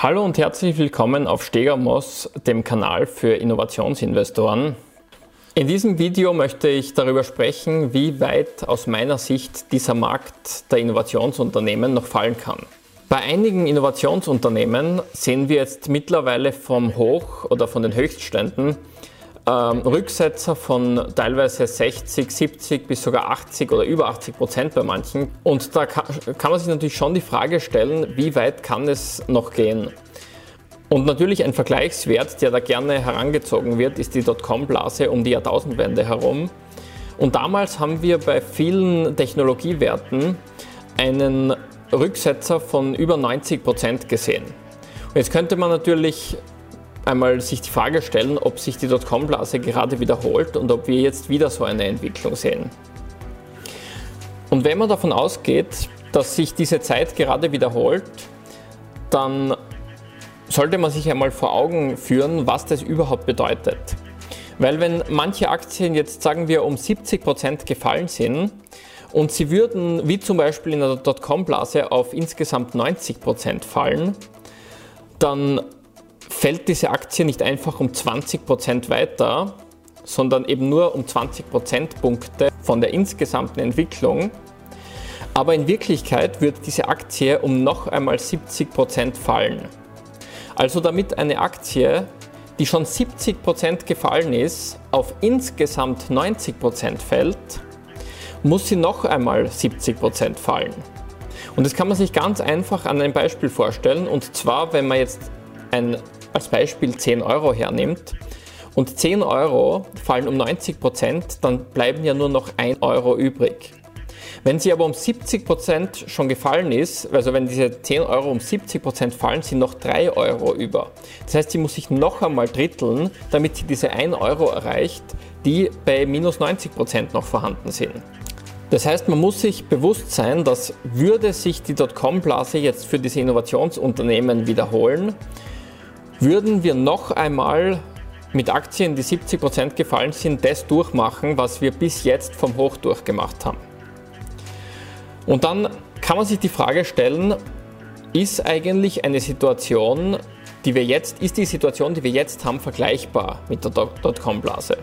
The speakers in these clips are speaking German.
Hallo und herzlich willkommen auf Stegamos, dem Kanal für Innovationsinvestoren. In diesem Video möchte ich darüber sprechen, wie weit aus meiner Sicht dieser Markt der Innovationsunternehmen noch fallen kann. Bei einigen Innovationsunternehmen sehen wir jetzt mittlerweile vom Hoch oder von den Höchstständen ähm, Rücksetzer von teilweise 60, 70 bis sogar 80 oder über 80 Prozent bei manchen. Und da kann, man sich natürlich schon die Frage stellen, wie weit kann es noch gehen? Und natürlich ein Vergleichswert, der da gerne herangezogen wird, ist die Dotcom-Blase um die Jahrtausendwende herum. Und damals haben wir bei vielen Technologiewerten einen Rücksetzer von über 90 Prozent gesehen. Und jetzt könnte man natürlich einmal sich die Frage stellen, ob sich die Dotcom-Blase gerade wiederholt und ob wir jetzt wieder so eine Entwicklung sehen. Und wenn man davon ausgeht, dass sich diese Zeit gerade wiederholt, dann sollte man sich einmal vor Augen führen, was das überhaupt bedeutet. Weil wenn manche Aktien jetzt, sagen wir, um 70 Prozent gefallen sind und sie würden, wie zum Beispiel in der Dotcom-Blase, auf insgesamt 90 Prozent fallen, dann fällt diese Aktie nicht einfach um 20% weiter, sondern eben nur um 20 Prozentpunkte von der insgesamten Entwicklung. Aber in Wirklichkeit wird diese Aktie um noch einmal 70% fallen. Also damit eine Aktie, die schon 70% gefallen ist, auf insgesamt 90% fällt, muss sie noch einmal 70% fallen. Und das kann man sich ganz einfach an einem Beispiel vorstellen. Und zwar, wenn man jetzt ein als Beispiel 10 Euro hernimmt und 10 Euro fallen um 90 Prozent, dann bleiben ja nur noch 1 Euro übrig. Wenn sie aber um 70 Prozent schon gefallen ist, also wenn diese 10 Euro um 70 Prozent fallen, sind noch 3 Euro über. Das heißt, sie muss sich noch einmal dritteln, damit sie diese 1 Euro erreicht, die bei minus 90 Prozent noch vorhanden sind. Das heißt, man muss sich bewusst sein, dass würde sich die Dotcom-Blase jetzt für diese Innovationsunternehmen wiederholen, würden wir noch einmal mit Aktien, die 70% gefallen sind, das durchmachen, was wir bis jetzt vom Hoch durchgemacht haben. Und dann kann man sich die Frage stellen, ist eigentlich eine Situation, die wir jetzt, ist die Situation, die wir jetzt haben, vergleichbar mit der Dotcom-Blase?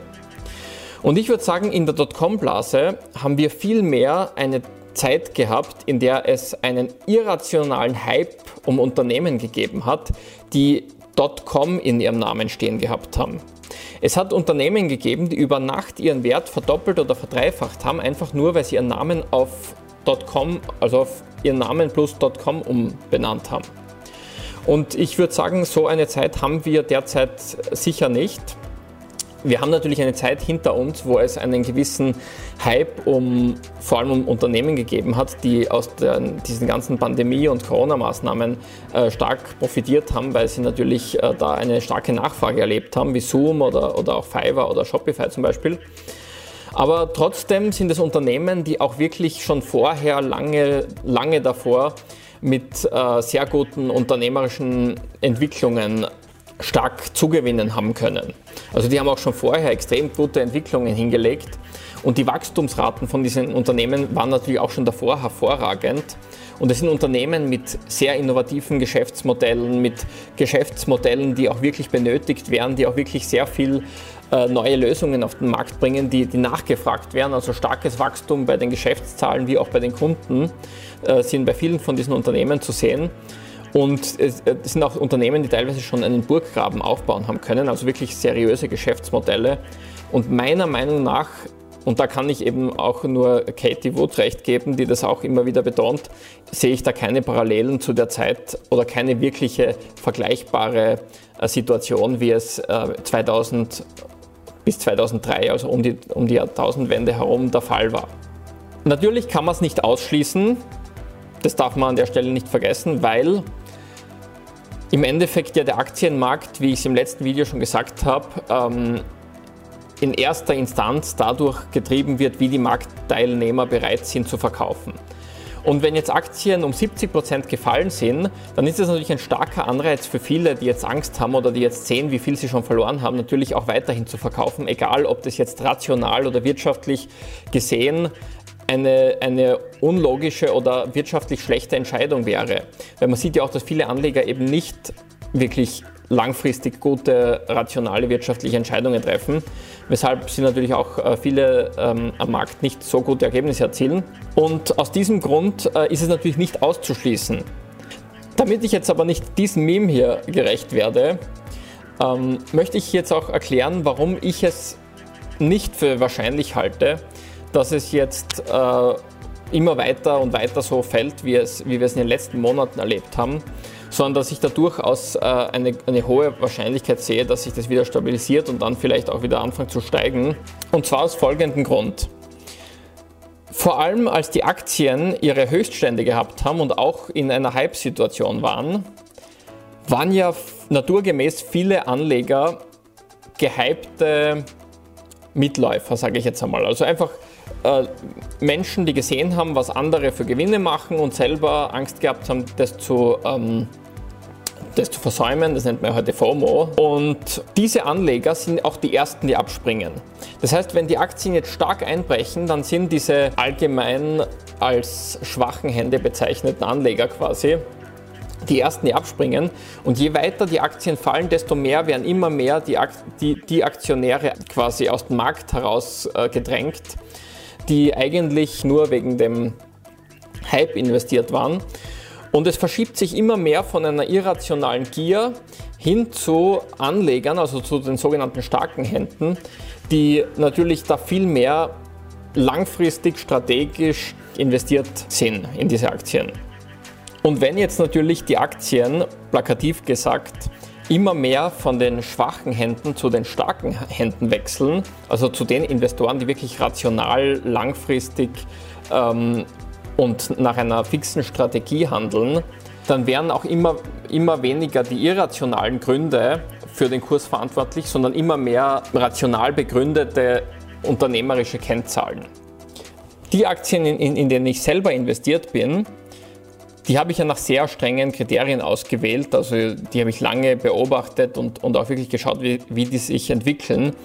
Und ich würde sagen, in der Dotcom-Blase haben wir viel mehr eine Zeit gehabt, in der es einen irrationalen Hype um Unternehmen gegeben hat, die .com in ihrem Namen stehen gehabt haben. Es hat Unternehmen gegeben, die über Nacht ihren Wert verdoppelt oder verdreifacht haben, einfach nur, weil sie ihren Namen auf .com, also auf ihren Namen plus .com umbenannt haben. Und ich würde sagen, so eine Zeit haben wir derzeit sicher nicht. Wir haben natürlich eine Zeit hinter uns, wo es einen gewissen Hype um vor allem um Unternehmen gegeben hat, die aus der, diesen ganzen Pandemie- und Corona-Maßnahmen äh, stark profitiert haben, weil sie natürlich äh, da eine starke Nachfrage erlebt haben, wie Zoom oder, oder auch Fiverr oder Shopify zum Beispiel. Aber trotzdem sind es Unternehmen, die auch wirklich schon vorher, lange, lange davor mit äh, sehr guten unternehmerischen Entwicklungen stark zugewinnen haben können. Also die haben auch schon vorher extrem gute Entwicklungen hingelegt und die Wachstumsraten von diesen Unternehmen waren natürlich auch schon davor hervorragend. Und es sind Unternehmen mit sehr innovativen Geschäftsmodellen, mit Geschäftsmodellen, die auch wirklich benötigt werden, die auch wirklich sehr viel äh, neue Lösungen auf den Markt bringen, die, die nachgefragt werden. Also starkes Wachstum bei den Geschäftszahlen wie auch bei den Kunden äh, sind bei vielen von diesen Unternehmen zu sehen. Und es sind auch Unternehmen, die teilweise schon einen Burggraben aufbauen haben können, also wirklich seriöse Geschäftsmodelle. Und meiner Meinung nach, und da kann ich eben auch nur Katie Wood recht geben, die das auch immer wieder betont, sehe ich da keine Parallelen zu der Zeit oder keine wirkliche vergleichbare äh, Situation, wie es 2000 äh, bis 2003, also um die, um die Jahrtausendwende herum, der Fall war. Natürlich kann man es nicht ausschließen, das darf man an der Stelle nicht vergessen, weil im Endeffekt ja der Aktienmarkt, wie ich es im letzten Video schon gesagt habe, ähm, in erster Instanz dadurch getrieben wird, wie die Marktteilnehmer bereit sind zu verkaufen. Und wenn jetzt Aktien um 70 Prozent gefallen sind, dann ist das natürlich ein starker Anreiz für viele, die jetzt Angst haben oder die jetzt sehen, wie viel sie schon verloren haben, natürlich auch weiterhin zu verkaufen, egal ob das jetzt rational oder wirtschaftlich gesehen eine, eine unlogische oder wirtschaftlich schlechte Entscheidung wäre. Weil man sieht ja auch, dass viele Anleger eben nicht wirklich langfristig gute, rationale wirtschaftliche Entscheidungen treffen, weshalb sie natürlich auch äh, viele ähm, am Markt nicht so gute Ergebnisse erzielen. Und aus diesem Grund äh, ist es natürlich nicht auszuschließen. Damit ich jetzt aber nicht diesem Meme hier gerecht werde, ähm, möchte ich jetzt auch erklären, warum ich es nicht für wahrscheinlich halte, dass es jetzt äh, immer weiter und weiter so fällt, wie, es, wie wir es in den letzten Monaten erlebt haben, sondern dass ich da durchaus äh, eine, eine hohe Wahrscheinlichkeit sehe, dass sich das wieder stabilisiert und dann vielleicht auch wieder anfängt zu steigen. Und zwar aus folgendem Grund. Vor allem als die Aktien ihre Höchststände gehabt haben und auch in einer Hype-Situation waren, waren ja naturgemäß viele Anleger gehypte Mitläufer, sage ich jetzt einmal. Also einfach Menschen, die gesehen haben, was andere für Gewinne machen und selber Angst gehabt haben, das zu, ähm, das zu versäumen. Das nennt man heute FOMO. Und diese Anleger sind auch die ersten, die abspringen. Das heißt, wenn die Aktien jetzt stark einbrechen, dann sind diese allgemein als schwachen Hände bezeichneten Anleger quasi die ersten, die abspringen. Und je weiter die Aktien fallen, desto mehr werden immer mehr die, die, die Aktionäre quasi aus dem Markt heraus äh, gedrängt, die eigentlich nur wegen dem Hype investiert waren. Und es verschiebt sich immer mehr von einer irrationalen Gier hin zu Anlegern, also zu den sogenannten starken Händen, die natürlich da viel mehr langfristig strategisch investiert sind in diese Aktien. Und wenn jetzt natürlich die Aktien, plakativ gesagt, immer mehr von den schwachen Händen zu den starken Händen wechseln, also zu den Investoren, die wirklich rational, langfristig ähm, und nach einer fixen Strategie handeln, dann wären auch immer, immer weniger die irrationalen Gründe für den Kurs verantwortlich, sondern immer mehr rational begründete unternehmerische Kennzahlen. Die Aktien, in, in, in denen ich selber investiert bin, die habe ich ja nach sehr strengen Kriterien ausgewählt. Also die habe ich lange beobachtet und, und auch wirklich geschaut, wie, wie die sich entwickeln.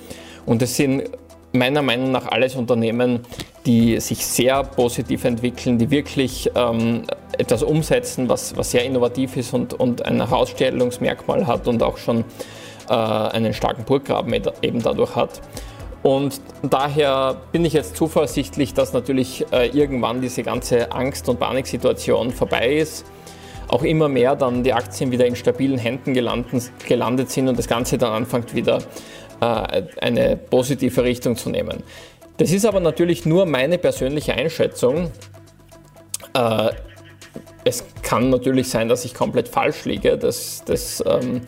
Und es sind meiner Meinung nach alles Unternehmen, die sich sehr positiv entwickeln, die wirklich ähm, etwas umsetzen, was, was sehr innovativ ist und, und ein Herausstellungsmerkmal hat und auch schon äh, einen starken Burggraben eben dadurch hat. Und daher bin ich jetzt zuversichtlich, dass natürlich äh, irgendwann diese ganze Angst- und Paniksituation vorbei ist. Auch immer mehr dann die Aktien wieder in stabilen Händen gelandet, gelandet sind und das Ganze dann anfängt wieder äh, eine positive Richtung zu nehmen. Das ist aber natürlich nur meine persönliche Einschätzung. Äh, es kann natürlich sein, dass ich komplett falsch liege. Das, das ähm,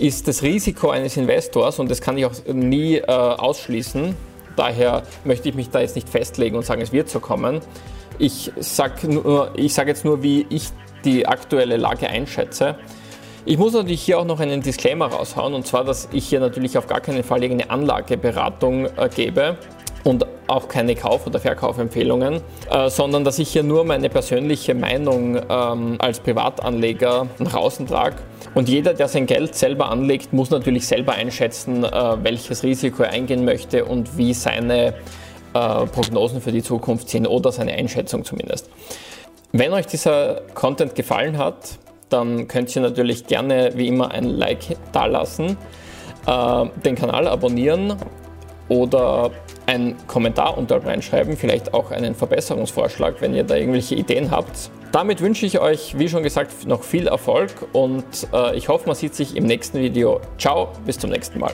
ist das Risiko eines Investors und das kann ich auch nie äh, ausschließen. Daher möchte ich mich da jetzt nicht festlegen und sagen, es wird so kommen. Ich sage sag jetzt nur, wie ich die aktuelle Lage einschätze. Ich muss natürlich hier auch noch einen Disclaimer raushauen und zwar, dass ich hier natürlich auf gar keinen Fall irgendeine Anlageberatung äh, gebe und auch keine Kauf- oder Verkaufempfehlungen, äh, sondern dass ich hier nur meine persönliche Meinung ähm, als Privatanleger nach außen trage. Und jeder, der sein Geld selber anlegt, muss natürlich selber einschätzen, äh, welches Risiko er eingehen möchte und wie seine äh, Prognosen für die Zukunft sind oder seine Einschätzung zumindest. Wenn euch dieser Content gefallen hat, dann könnt ihr natürlich gerne wie immer ein Like dalassen, äh, den Kanal abonnieren oder einen Kommentar unter reinschreiben, vielleicht auch einen Verbesserungsvorschlag, wenn ihr da irgendwelche Ideen habt. Damit wünsche ich euch, wie schon gesagt, noch viel Erfolg und äh, ich hoffe, man sieht sich im nächsten Video. Ciao, bis zum nächsten Mal.